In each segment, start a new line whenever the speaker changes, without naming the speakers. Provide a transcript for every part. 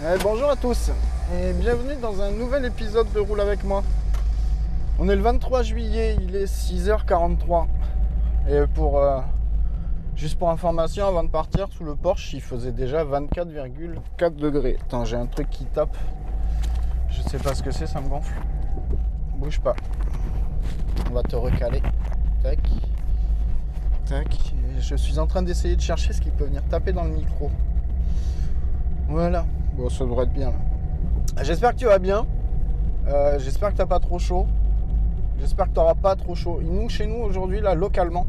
Eh, bonjour à tous et bienvenue dans un nouvel épisode de Roule avec moi. On est le 23 juillet, il est 6h43. Et pour euh, juste pour information, avant de partir sous le Porsche, il faisait déjà 24,4 degrés. Attends, j'ai un truc qui tape. Je sais pas ce que c'est, ça me gonfle. Bouge pas. On va te recaler. Tac. Tac. Je suis en train d'essayer de chercher ce qui peut venir taper dans le micro. Voilà. Bon, ça devrait être bien. J'espère que tu vas bien. Euh, J'espère que t'as pas trop chaud. J'espère que tu n'auras pas trop chaud. Nous, chez nous, aujourd'hui, là, localement,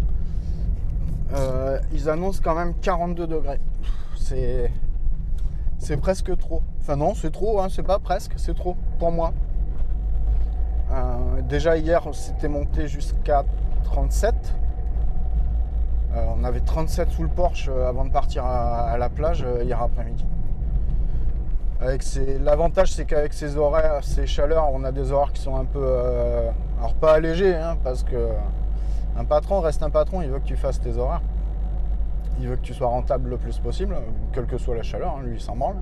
euh, ils annoncent quand même 42 degrés. C'est. C'est presque trop. Enfin, non, c'est trop, hein, c'est pas presque, c'est trop pour moi. Euh, déjà, hier, c'était monté jusqu'à 37. Euh, on avait 37 sous le Porsche euh, avant de partir à, la plage hier après-midi. L'avantage, c'est qu'avec ces horaires, ces chaleurs, on a des horaires qui sont un peu. euh, alors, pas allégés, hein, parce que un patron reste un patron, il veut que tu fasses tes horaires. Il veut que tu sois rentable le plus possible, quelle que soit la chaleur, hein, lui, il s'en branle.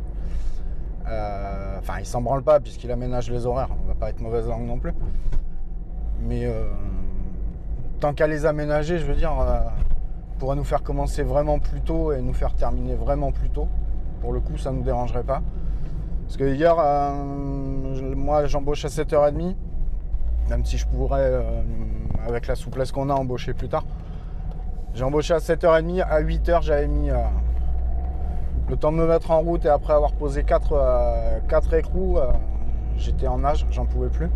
Euh, Enfin, il s'en branle pas, puisqu'il aménage les horaires, on va pas être mauvaise langue non plus. Mais euh, tant qu'à les aménager, je veux dire, pourrait nous faire commencer vraiment plus tôt et nous faire terminer vraiment plus tôt. Pour le coup, ça ne nous dérangerait pas. Parce que hier, euh, moi, j'embauche à 7h30, même si je pourrais, euh, avec la souplesse qu'on a, embaucher plus tard. J'ai embauché à 7h30, à 8h, j'avais mis euh, le temps de me mettre en route et après avoir posé 4, écrous, euh, j'étais en nage, j'en pouvais plus.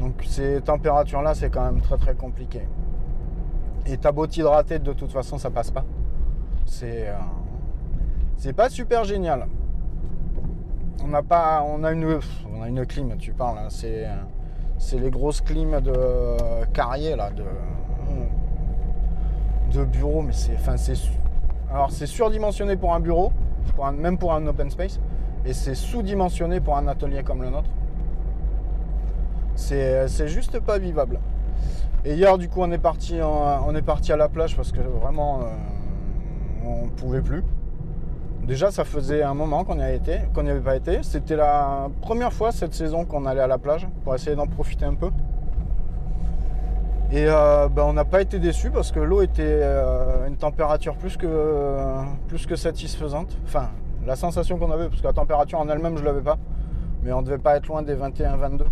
Donc ces températures-là, c'est quand même très très compliqué. Et t'as beau t'hydrater, de toute façon, ça passe pas. C'est c'est pas super génial. On n'a pas, on a une, on a une clim. Tu parles, hein, c'est c'est les grosses clims de carrier là, de de bureau, mais c'est, enfin c'est, alors c'est surdimensionné pour un bureau, même pour un open space, et c'est sous-dimensionné pour un atelier comme le nôtre. C'est, juste pas vivable. Et hier, du coup, on est parti, on est parti à la plage parce que vraiment, euh, on pouvait plus. Déjà, ça faisait un moment qu'on n'y avait pas été. C'était la première fois cette saison qu'on allait à la plage pour essayer d'en profiter un peu. Et euh, ben, on n'a pas été déçus parce que l'eau était euh, une température plus que, plus que satisfaisante. Enfin, la sensation qu'on avait, parce que la température en elle-même, je ne l'avais pas. Mais on devait pas être loin des 21-22.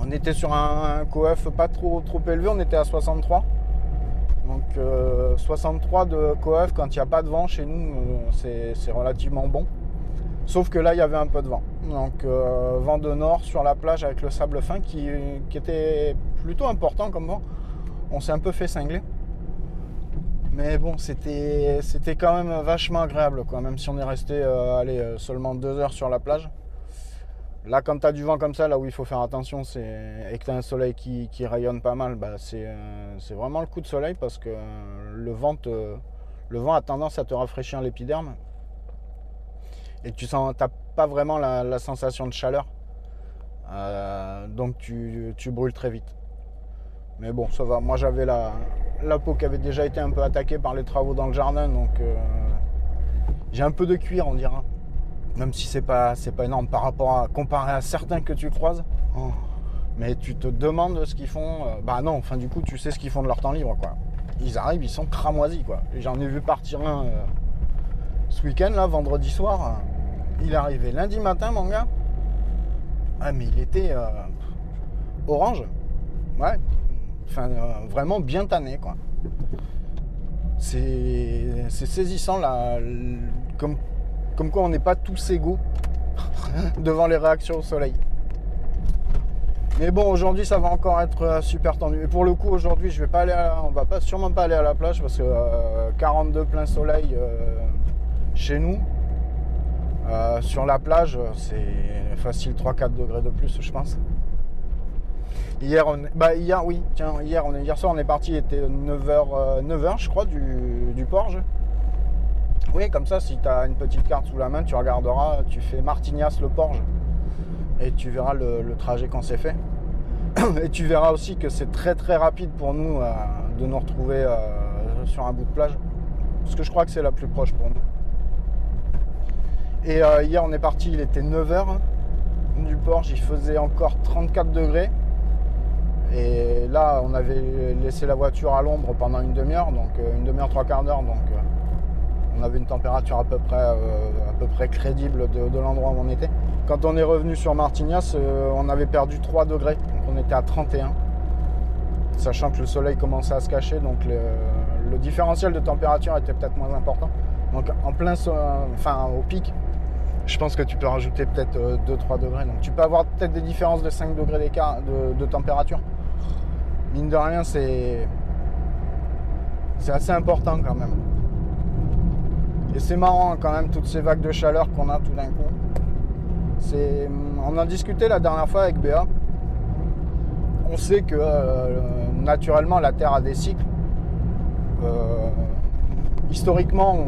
On était sur un, un coef pas trop, trop élevé, on était à 63. Donc euh, 63 de coef quand il n'y a pas de vent chez nous, euh, c'est- relativement bon. Sauf que là, il y avait un peu de vent. Donc euh, vent de nord sur la plage avec le sable fin qui, était plutôt important comme vent. On s'est un peu fait cingler. Mais bon, c'était quand même vachement agréable, quoi. Même si on est resté euh, euh, seulement deux heures sur la plage. Là, quand tu du vent comme ça, là où il faut faire attention, c'est et que tu as un soleil qui, rayonne pas mal, bah, c'est euh, c'est vraiment le coup de soleil parce que le vent, le a tendance à te rafraîchir l'épiderme. Et tu sens, t'as pas vraiment la, sensation de chaleur. Euh, donc tu, tu brûles très vite. Mais bon, ça va. Moi, j'avais la, la peau qui avait déjà été un peu attaquée par les travaux dans le jardin, donc euh, j'ai un peu de cuir, on dira. Même si c'est pas, c'est pas énorme par rapport à comparé à certains que tu croises. Oh. Mais tu te demandes ce qu'ils font. euh, bah non, enfin du coup, tu sais ce qu'ils font de leur temps libre, quoi. Ils arrivent, ils sont cramoisis, quoi. J'en ai vu partir un euh, ce week-end, là, vendredi soir. Il est arrivé lundi matin, mon gars. Ah, mais il était euh, orange. Ouais. Enfin, euh, vraiment bien tanné, quoi. C'est saisissant, là. Comme, comme quoi on n'est pas tous égaux devant les réactions au soleil. Mais bon, aujourd'hui, ça va encore être euh, super tendu. Et pour le coup, aujourd'hui, je vais pas aller, à- on va pas sûrement pas aller à la plage parce que euh, 42 plein soleil euh, chez nous. Euh, sur la plage, c'est facile 3-4 degrés de plus, je pense. Hier, on, bah hier, oui, tiens, hier, on est, hier soir, on est parti, il était 9h, 9h je crois, du, du Porge. Oui, comme ça, si tu as une petite carte sous la main, tu regarderas, tu fais Martignas le Porge et tu verras le, trajet qu'on s'est fait. Et tu verras aussi que c'est très très rapide pour nous euh, de nous retrouver euh, sur un bout de plage. Parce que je crois que c'est la plus proche pour nous. Et euh, hier on est parti, il était 9h du Porge, il faisait encore 34 degrés. Et là on avait laissé la voiture à l'ombre pendant une demi-heure, donc une demi-heure, trois quarts d'heure. Donc on avait une température à peu près, euh, crédible de, l'endroit où on était. Quand on est revenu sur Martignas, euh, on avait perdu 3 degrés, donc on était à 31. Sachant que le soleil commençait à se cacher, donc le, différentiel de température était peut-être moins important. Donc en plein, enfin au pic, je pense que tu peux rajouter peut-être 2-3 degrés. Donc tu peux avoir peut-être des différences de 5 degrés de, température. Mine de rien, c'est assez important quand même. Et c'est marrant hein, quand même toutes ces vagues de chaleur qu'on a tout d'un coup. On en discutait la dernière fois avec Béa. On sait que euh, naturellement la Terre a des cycles. Euh, historiquement,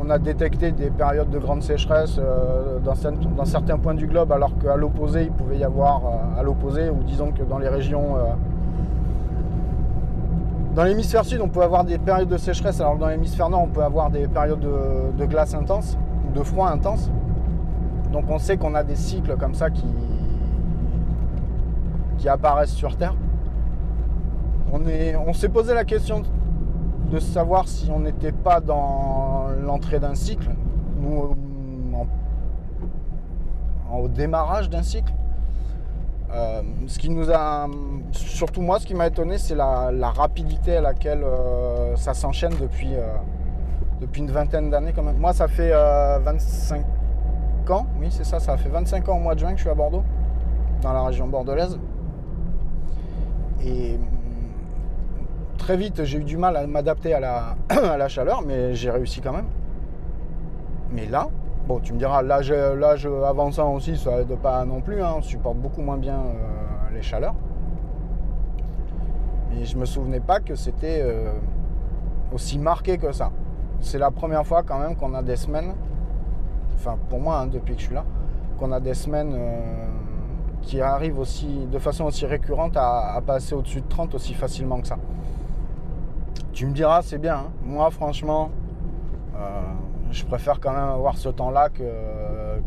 on, a détecté des périodes de grande sécheresse euh, dans, dans certains points du globe, alors qu'à l'opposé, il pouvait y avoir à l'opposé, ou disons que dans les régions, dans l'hémisphère sud, on peut avoir des périodes de sécheresse, alors que dans l'hémisphère nord, on peut avoir des périodes de, glace intense, de froid intense. Donc on sait qu'on a des cycles comme ça qui, qui apparaissent sur Terre. On est- on s'est posé la question de savoir si on n'était pas dans l'entrée d'un cycle ou au démarrage d'un cycle. Euh, ce qui nous a, surtout moi, ce qui m'a étonné, c'est la, rapidité à laquelle euh, ça s'enchaîne depuis, euh, depuis une vingtaine d'années quand même. Moi, ça fait euh, 25 ans, oui, c'est ça, ça fait 25 ans au mois de juin que je suis à Bordeaux, dans la région bordelaise. Et hum, très vite, j'ai eu du mal à m'adapter à la, à la chaleur, mais j'ai réussi quand même. Mais là, bon, tu me diras, l'âge, l'âge avançant aussi, ça aide pas non plus, hein, on supporte beaucoup moins bien euh, les chaleurs. Et je me souvenais pas que c'était euh, aussi marqué que ça. C'est la première fois quand même qu'on a des semaines, enfin pour moi hein, depuis que je suis là, qu'on a des semaines euh, qui arrivent aussi de façon aussi récurrente à, passer au-dessus de 30 aussi facilement que ça. Tu me diras, c'est bien. hein. Moi, franchement, je préfère quand même avoir ce temps-là que,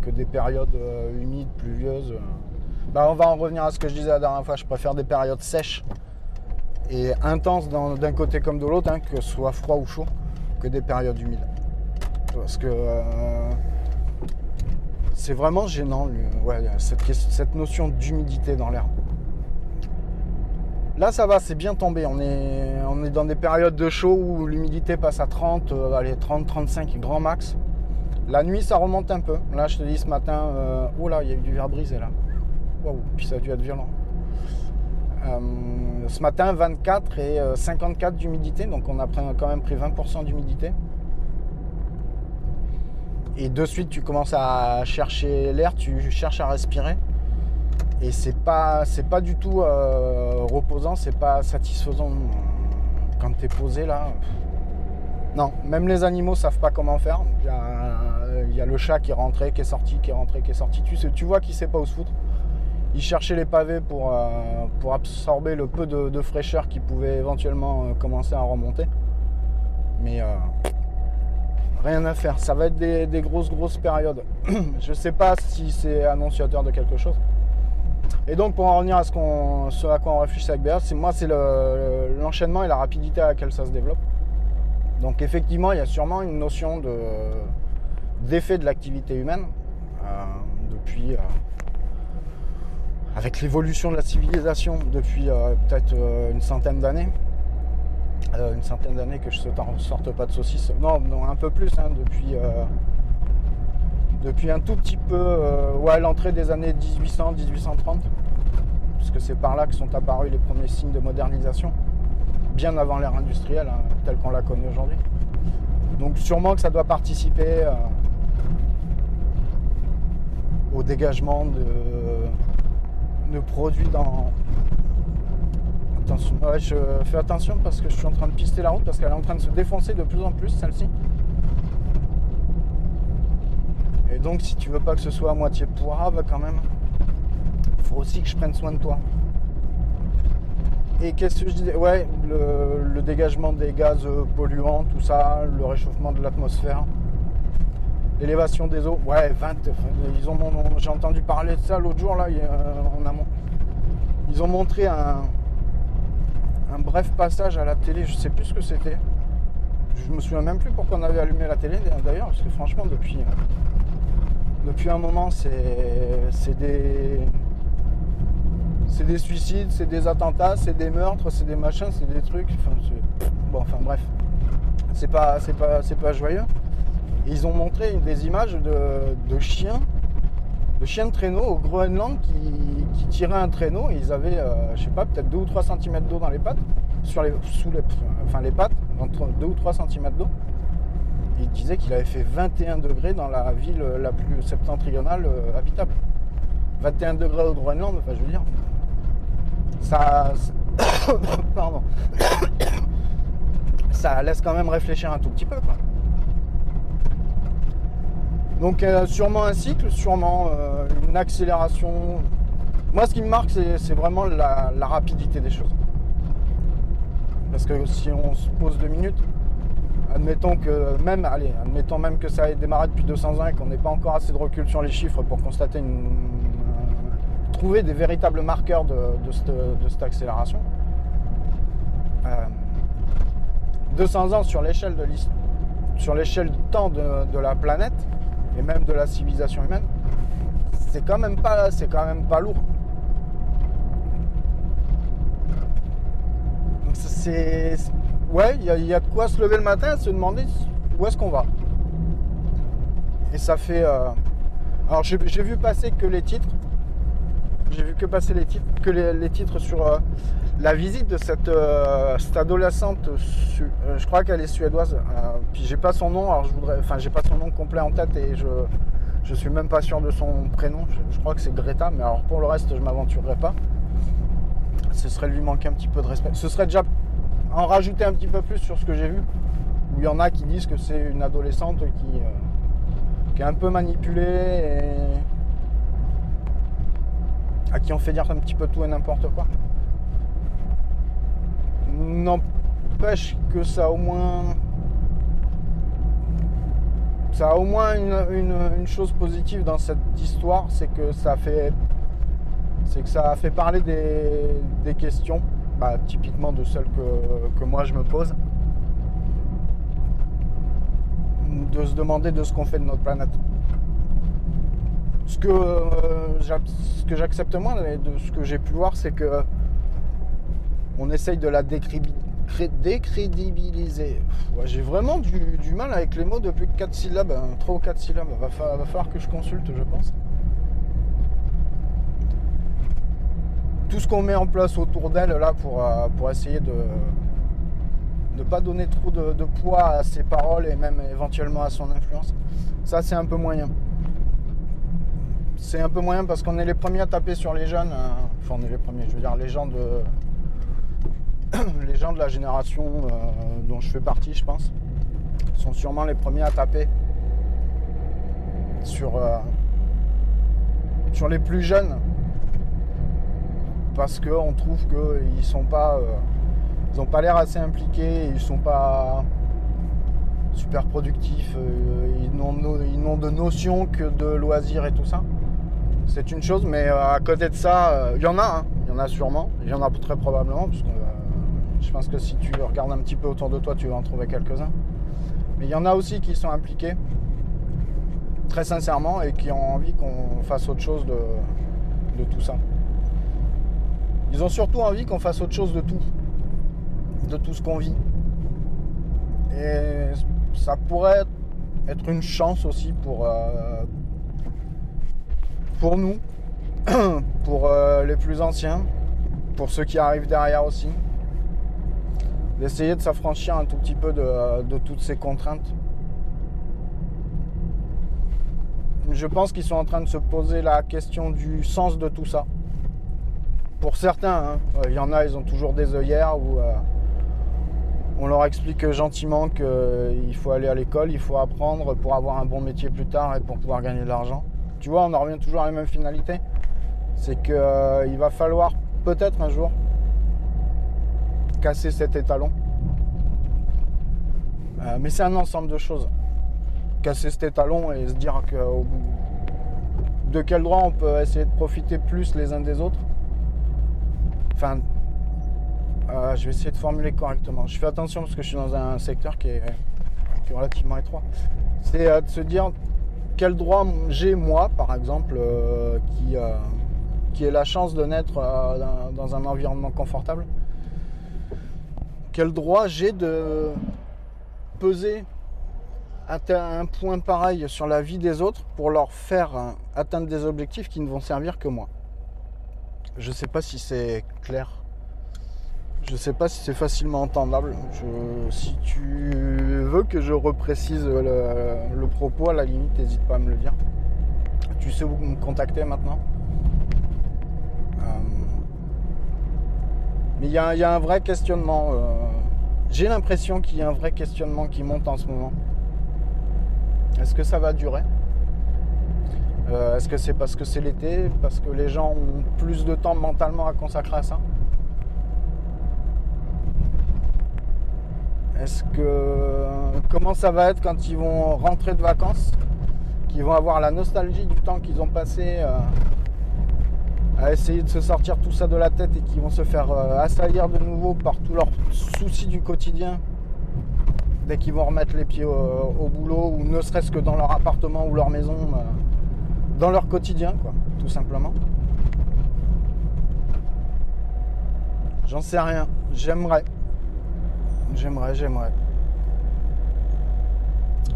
que des périodes euh, humides, pluvieuses. Bah, on va en revenir à ce que je disais la dernière fois. Je préfère des périodes sèches et intenses d'un côté comme de l'autre, hein, que ce soit froid ou chaud, que des périodes humides. Parce que euh, c'est vraiment gênant, ouais, cette, cette notion d'humidité dans l'air. Là, ça va, c'est bien tombé. On est, dans des périodes de chaud où l'humidité passe à 30, euh, allez, 30, 35 grand max. La nuit, ça remonte un peu. Là, je te dis ce matin, euh, oh là, il y a eu du verre brisé là. Waouh, puis ça a dû être violent. Euh, ce matin, 24 et euh, 54 d'humidité, donc on a quand même pris 20% d'humidité. Et de suite, tu commences à chercher l'air, tu cherches à respirer. Et c'est pas, c'est pas du tout euh, reposant, c'est pas satisfaisant quand tu es posé là. Non, même les animaux savent pas comment faire. Il y, a, le chat qui est rentré, qui est sorti, qui est rentré, qui est sorti. Tu, sais, tu vois qu'il sait pas où se foutre. Il cherchait les pavés pour, euh, pour absorber le peu de, fraîcheur qui pouvait éventuellement euh, commencer à remonter. Mais rien à faire. Ça va être des, grosses, grosses périodes. Je sais pas si c'est annonciateur de quelque chose. Et donc pour en revenir à ce, à quoi on réfléchit avec BA, c'est moi c'est l'enchaînement et la rapidité à laquelle ça se développe. Donc effectivement, il y a sûrement une notion d'effet de l'activité humaine euh, depuis euh, avec l'évolution de la civilisation depuis euh, peut-être une centaine d'années. une centaine d'années que je ne sorte pas de saucisse. Non, non un peu plus, hein, depuis depuis un tout petit peu, euh, ouais, l'entrée des années 1800, 1830, puisque c'est par là que sont apparus les premiers signes de modernisation, bien avant l'ère industrielle, hein, telle qu'on la connaît aujourd'hui. Donc sûrement que ça doit participer euh, au dégagement de, de, produits dans... Attention, ouais, je fais attention parce que je suis en train de pister la route parce qu'elle est en train de se défoncer de plus en plus celle-ci. Et donc, si tu veux pas que ce soit à moitié poirave, quand même, il faut aussi que je prenne soin de toi. Et qu'est-ce que je disais Ouais, le, dégagement des gaz polluants, tout ça, le réchauffement de l'atmosphère, l'élévation des eaux. Ouais, 20. Ils ont, j'ai entendu parler de ça l'autre jour là, en amont. Ils ont montré un, un bref passage à la télé, je sais plus ce que c'était. Je me souviens même plus pourquoi on avait allumé la télé d'ailleurs, parce que franchement depuis depuis un moment, c'est des. Suicides, c'est des attentats, c'est des meurtres, c'est des machins, c'est des trucs. Enfin, bon, enfin bref. C'est pas, pas, joyeux. ils ont montré des images de, chiens, de chiens de traîneau au Groenland qui, tiraient un traîneau et ils avaient, euh, je sais pas, peut-être 2 ou 3 cm d'eau dans les pattes, sur les, sous les pattes, entre 2 ou 3 cm d'eau il disait qu'il avait fait 21 degrés dans la ville la plus septentrionale euh, habitable. 21 degrés au Groenland, enfin je veux dire. Ça. Pardon. ça laisse quand même réfléchir un tout petit peu. Donc euh, sûrement un cycle, sûrement euh, une accélération. Moi ce qui me marque c'est vraiment la rapidité des choses. Parce que si on se pose deux minutes, admettons que même, allez, admettons même que ça ait démarré depuis 200 ans et qu'on n'ait pas encore assez de recul sur les chiffres pour constater une, trouver des véritables marqueurs de, cette, accélération. 200 euh, ans sur l'échelle de sur l'échelle du temps de, la planète et même de la civilisation humaine, c'est quand même pas, c'est quand même lourd. c'est ouais, il y, a de quoi se lever le matin et se demander où est-ce qu'on va. Et ça fait. Euh, alors j'ai vu passer que les titres. J'ai vu que passer les titres, que les, titres sur euh, la visite de cette, euh, adolescente. je crois qu'elle est suédoise. puis j'ai pas son nom. Alors je voudrais, enfin j'ai pas son nom complet en tête et je je suis même pas sûr de son prénom. Je, crois que c'est Greta. Mais alors pour le reste, je m'aventurerai pas. Ce serait lui manquer un petit peu de respect. Ce serait déjà en rajouter un petit peu plus sur ce que j'ai vu, où il y en a qui disent que c'est une adolescente qui, euh, qui est un peu manipulée et à qui on fait dire un petit peu tout et n'importe quoi. N'empêche que ça a au moins. Ça a au moins une, chose positive dans cette histoire, c'est que ça fait. C'est que ça a fait parler des questions bah, typiquement de celles que, moi je me pose, de se demander de ce qu'on fait de notre planète. Ce que, euh, que j'accepte moins de ce que j'ai pu voir, c'est que on essaye de la décrédibiliser. j'ai vraiment du, mal avec les mots depuis 4 syllabes, 3 hein, ou 4 syllabes. Va falloir que je consulte, je pense. Tout ce qu'on met en place autour d'elle là pour, euh, pour essayer de, de pas donner trop de, poids à ses paroles et même éventuellement à son influence. Ça, c'est un peu moyen. C'est un peu moyen parce qu'on est les premiers à taper sur les jeunes. euh, Enfin, on est les premiers, je veux dire, les gens de, les gens de la génération euh, dont je fais partie, je pense, sont sûrement les premiers à taper sur, sur les plus jeunes parce qu'on trouve qu'ils sont pas euh, ils ont pas l'air assez impliqués ils sont pas super productifs euh, ils n'ont n'ont de notions que de loisirs et tout ça c'est une chose mais euh, à côté de ça il y en a hein. il y en a sûrement il y en a très probablement parce que je pense que si tu regardes un petit peu autour de toi tu vas en trouver quelques-uns mais il y en a aussi qui sont impliqués très sincèrement et qui ont envie qu'on fasse autre chose de tout ça. Ils ont surtout envie qu'on fasse autre chose de tout, de tout ce qu'on vit. Et ça pourrait être une chance aussi pour, euh, pour nous, pour euh, les plus anciens, pour ceux qui arrivent derrière aussi, d'essayer de s'affranchir un tout petit peu de, de toutes ces contraintes. je pense qu'ils sont en train de se poser la question du sens de tout ça. Pour certains, hein, euh, il y en a, ils ont toujours des œillères où euh, on leur explique gentiment qu'il faut aller à l'école, il faut apprendre pour avoir un bon métier plus tard et pour pouvoir gagner de l'argent. Tu vois, on en revient toujours à la même finalité. C'est qu'il va falloir peut-être un jour casser cet étalon. Euh, mais c'est un ensemble de choses casser cet étalon et se dire que bout de quel droit on peut essayer de profiter plus les uns des autres? Euh, je vais essayer de formuler correctement. Je fais attention parce que je suis dans un secteur qui est, relativement étroit. C'est euh, de se dire quel droit j'ai moi, par exemple, euh, qui, qui ai la chance de naître dans, dans un environnement confortable. Quel droit j'ai de peser atteindre un point pareil sur la vie des autres pour leur faire atteindre des objectifs qui ne vont servir que moi? Je ne sais pas si c'est Je sais pas si c'est facilement entendable. Si tu veux que je reprécise le, propos, à la limite, n'hésite pas à me le dire. Tu sais où me contacter maintenant? Euh, mais il y, a- il y a un vrai questionnement. euh, J'ai l'impression qu'il y a un vrai questionnement qui monte en ce moment. Est-ce que ça va durer? Euh, Est-ce que c'est parce que c'est l'été Parce que les gens ont plus de temps mentalement à consacrer à ça Est-ce que. Comment ça va être quand ils vont rentrer de vacances Qu'ils vont avoir la nostalgie du temps qu'ils ont passé euh, à essayer de se sortir tout ça de la tête et qu'ils vont se faire euh, assaillir de nouveau par tous leurs soucis du quotidien dès qu'ils vont remettre les pieds au, boulot ou ne serait-ce que dans leur appartement ou leur maison, dans leur quotidien, quoi, tout simplement. J'en sais rien. J'aimerais. J'aimerais, j'aimerais.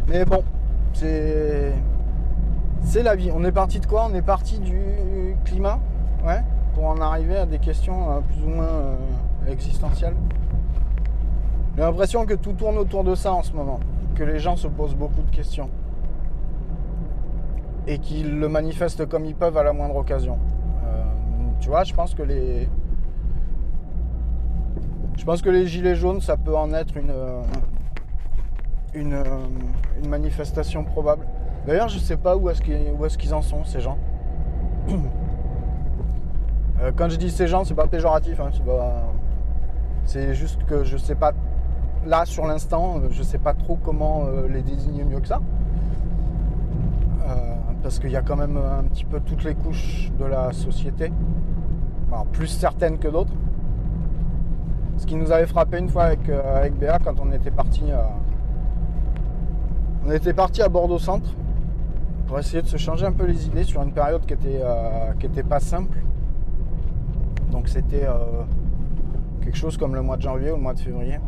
Mais bon, c'est. C'est la vie. On est parti de quoi? On est parti du climat, ouais, pour en arriver à des questions euh, plus ou moins euh, existentielles. J'ai l'impression que tout tourne autour de ça en ce moment, que les gens se posent beaucoup de questions et qu'ils le manifestent comme ils peuvent à la moindre occasion. Euh, tu vois, je pense que les, je pense que les gilets jaunes, ça peut en être une, euh, une, euh, une manifestation probable. D'ailleurs, je sais pas où est-ce qu'ils qu'ils en sont ces gens. Quand je dis ces gens, c'est pas péjoratif, hein, c'est juste que je sais pas là sur l'instant, je sais pas trop comment les désigner mieux que ça. Euh, parce qu'il y a quand même un petit peu toutes les couches de la société, plus certaines que d'autres. Ce qui nous avait frappé une fois avec, euh, Béa quand on était parti on était parti à Bordeaux Centre pour essayer de se changer un peu les idées sur une période qui était, euh, pas simple. Donc c'était euh, quelque chose comme le mois de janvier ou le mois de février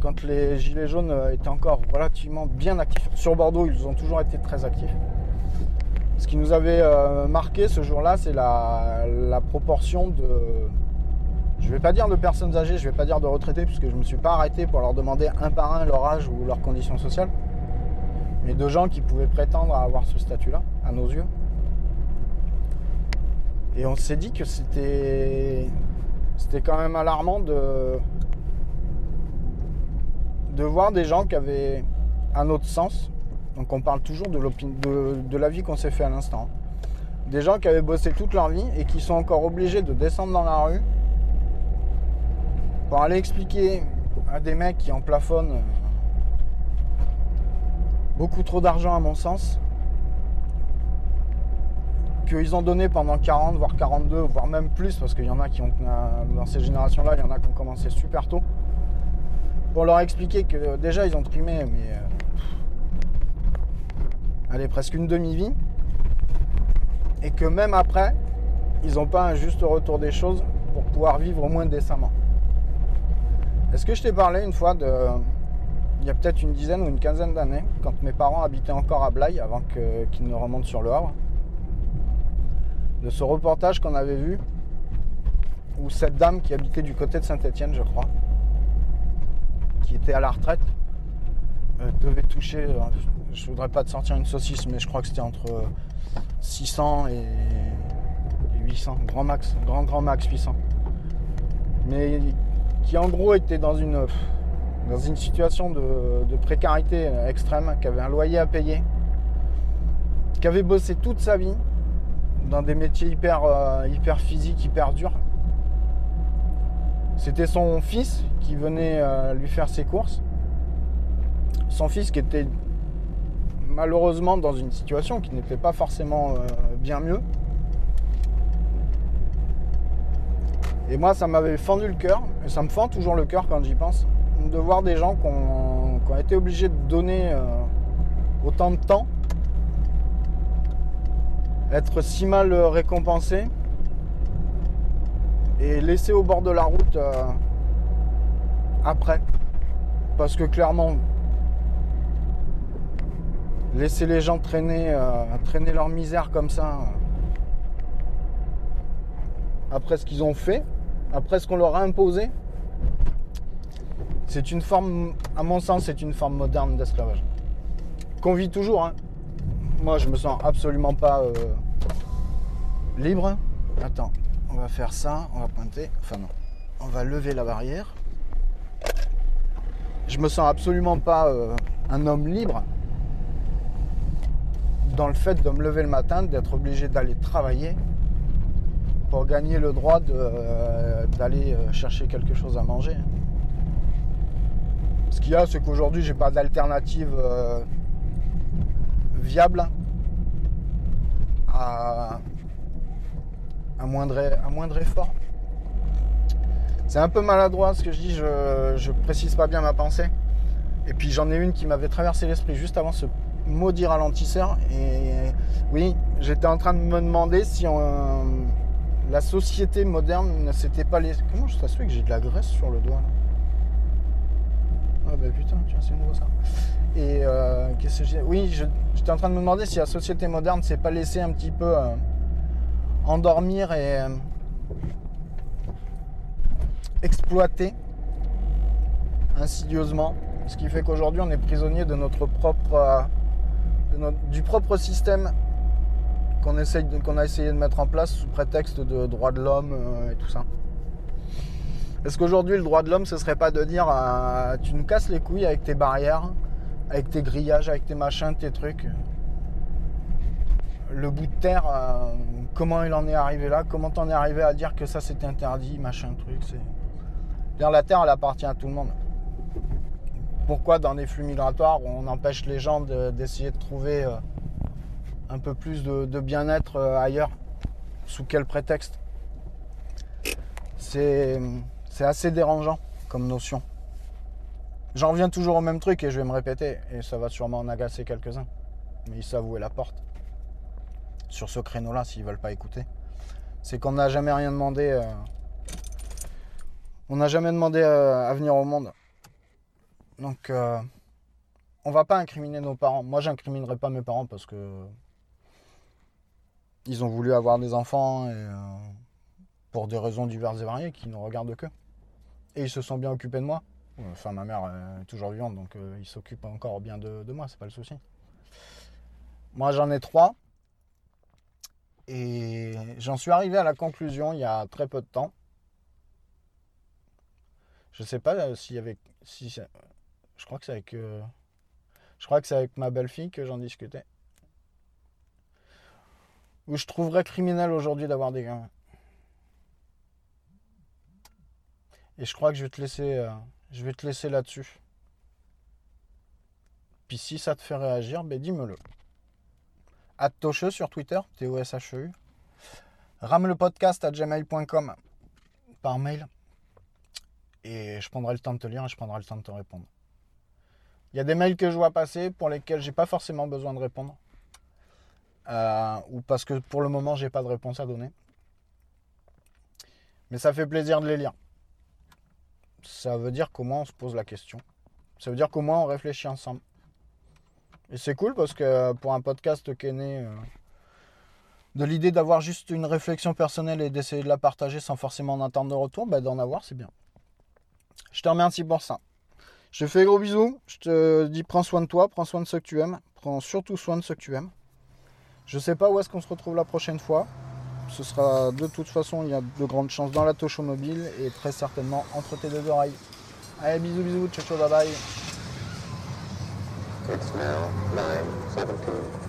quand les gilets jaunes euh, étaient encore relativement bien actifs. Sur Bordeaux, ils ont toujours été très actifs. Ce qui nous avait euh, marqué ce jour-là, c'est la, proportion de, je vais pas dire de personnes âgées, je vais pas dire de retraités, puisque je ne me suis pas arrêté pour leur demander un par un leur âge ou leur condition sociale, mais de gens qui pouvaient prétendre avoir ce statut-là, à nos yeux. Et on s'est dit que c'était c'était quand même alarmant de de voir des gens qui avaient un autre sens. Donc on parle toujours de, la vie qu'on s'est fait à l'instant. Des gens qui avaient bossé toute leur vie et qui sont encore obligés de descendre dans la rue pour aller expliquer à des mecs qui en plafonnent euh, beaucoup trop d'argent à mon sens, qu'ils ont donné pendant 40, voire 42, voire même plus, parce qu'il y en a qui ont, euh, dans ces générations-là, il y en a qui ont commencé super tôt, pour leur expliquer que déjà ils ont trimé, mais euh, allez, presque une demi-vie, et que même après, ils n'ont pas un juste retour des choses pour pouvoir vivre au moins décemment. Est-ce que je t'ai parlé une fois de. Il y a peut-être une dizaine ou une quinzaine d'années, quand mes parents habitaient encore à Blaye avant qu'ils ne remontent sur le Havre, de ce reportage qu'on avait vu, où cette dame qui habitait du côté de Saint-Étienne, je crois, qui était à la retraite, devait toucher, euh, je ne voudrais pas te sortir une saucisse, mais je crois que c'était entre 600 et 800, grand max, grand grand max 800. Mais qui en gros était dans une, situation de, précarité extrême, qui avait un loyer à payer, qui avait bossé toute sa vie dans des métiers hyper, euh, hyper physiques, hyper durs. C'était son fils qui venait euh, lui faire ses courses. Son fils qui était malheureusement dans une situation qui n'était pas forcément euh, bien mieux. Et moi, ça m'avait fendu le cœur, et ça me fend toujours le cœur quand j'y pense, de voir des gens qui ont, été obligés de donner euh, autant de temps, être si mal récompensés, et laisser au bord de la route euh, après. Parce que clairement, laisser les gens traîner, euh, traîner leur misère comme ça, après ce qu'ils ont fait, après ce qu'on leur a imposé, c'est une forme, à mon sens, c'est une forme moderne d'esclavage. Qu'on vit toujours. Hein. Moi, je me sens absolument pas euh, libre. Attends, on va faire ça, on va pointer. Enfin non, on va lever la barrière. Je me sens absolument pas euh, un homme libre dans le fait de me lever le matin, d'être obligé d'aller travailler, pour gagner le droit euh, d'aller euh, chercher quelque chose à manger. Ce qu'il y a, c'est qu'aujourd'hui, j'ai pas d'alternative euh, viable à, à, moindre, effort. C'est un peu maladroit ce que je dis, je précise pas bien ma pensée. Et puis j'en ai une qui m'avait traversé l'esprit juste avant ce maudit ralentisseur. Et oui, j'étais en train de me demander si on, la société moderne ne s'était pas laissée. Comment je se que j'ai de la graisse sur le doigt là Ah bah putain, tiens, c'est nouveau ça. Et euh, qu'est-ce que j'ai Oui, j'étais en train de me demander si la société moderne ne s'est pas laissée un petit peu euh, endormir et euh, exploiter insidieusement. Ce qui fait qu'aujourd'hui on est prisonnier de notre propre. Du propre système qu'on a essayé de mettre en place sous prétexte de droit de l'homme euh, et tout ça. Est-ce qu'aujourd'hui le droit de l'homme ce serait pas de dire euh, tu nous casses les couilles avec tes barrières, avec tes grillages, avec tes machins, tes trucs Le bout de terre, euh, comment il en est arrivé là Comment t'en es arrivé à dire que ça c'était interdit, machin truc c'est... La terre elle appartient à tout le monde. Pourquoi dans des flux migratoires on empêche les gens d'essayer de, trouver un peu plus de, bien-être euh, ailleurs? Sous quel prétexte? C'est assez dérangeant comme notion. J'en reviens toujours au même truc et je vais me répéter, et ça va sûrement en agacer quelques-uns. Mais ils savent la porte. Sur ce créneau-là, s'ils veulent pas écouter. C'est qu'on n'a jamais rien demandé. Euh, on n'a jamais demandé euh, à venir au monde. Donc, on va pas incriminer nos parents. Moi, j'incriminerai pas mes parents parce que ils ont voulu avoir des enfants euh, pour des raisons diverses et variées qui ne regardent que. Et ils se sont bien occupés de moi. Enfin, ma mère est toujours vivante, donc euh, ils s'occupent encore bien de, de moi, c'est pas le souci. Moi, j'en ai trois. Et j'en suis arrivé à la conclusion il y a très peu de temps. Je sais pas euh, s'il y avait. Je crois que c'est avec. euh, je crois que c'est avec ma belle-fille que j'en discutais. Où je trouverais criminel aujourd'hui d'avoir des gamins. Et je crois que je vais te laisser, euh, je vais te laisser là-dessus. Puis si ça te fait réagir, ben dis-me-le. Tocheux sur Twitter, T-O-S-H-E-U. Ramelepodcast à gmail.com par mail. Et je prendrai le temps de te lire et je prendrai le temps de te répondre. Il y a des mails que je vois passer pour lesquels j'ai pas forcément besoin de répondre. Euh, ou parce que pour le moment j'ai pas de réponse à donner. Mais ça fait plaisir de les lire. Ça veut dire comment on se pose la question. Ça veut dire comment on réfléchit ensemble. Et c'est cool parce que pour un podcast qui est né euh, de l'idée d'avoir juste une réflexion personnelle et d'essayer de la partager sans forcément en attendre de retour, bah, d'en avoir c'est bien. Je te remercie pour ça. Je fais gros bisous. Je te dis prends soin de toi, prends soin de ceux que tu aimes. Prends surtout soin de ceux que tu aimes. Je sais pas où est-ce qu'on se retrouve la prochaine fois. Ce sera de toute façon, il y a de grandes chances dans la touche mobile et très certainement entre tes deux oreilles. Allez, bisous, bisous, ciao, ciao, bye bye.
It's now 9:17.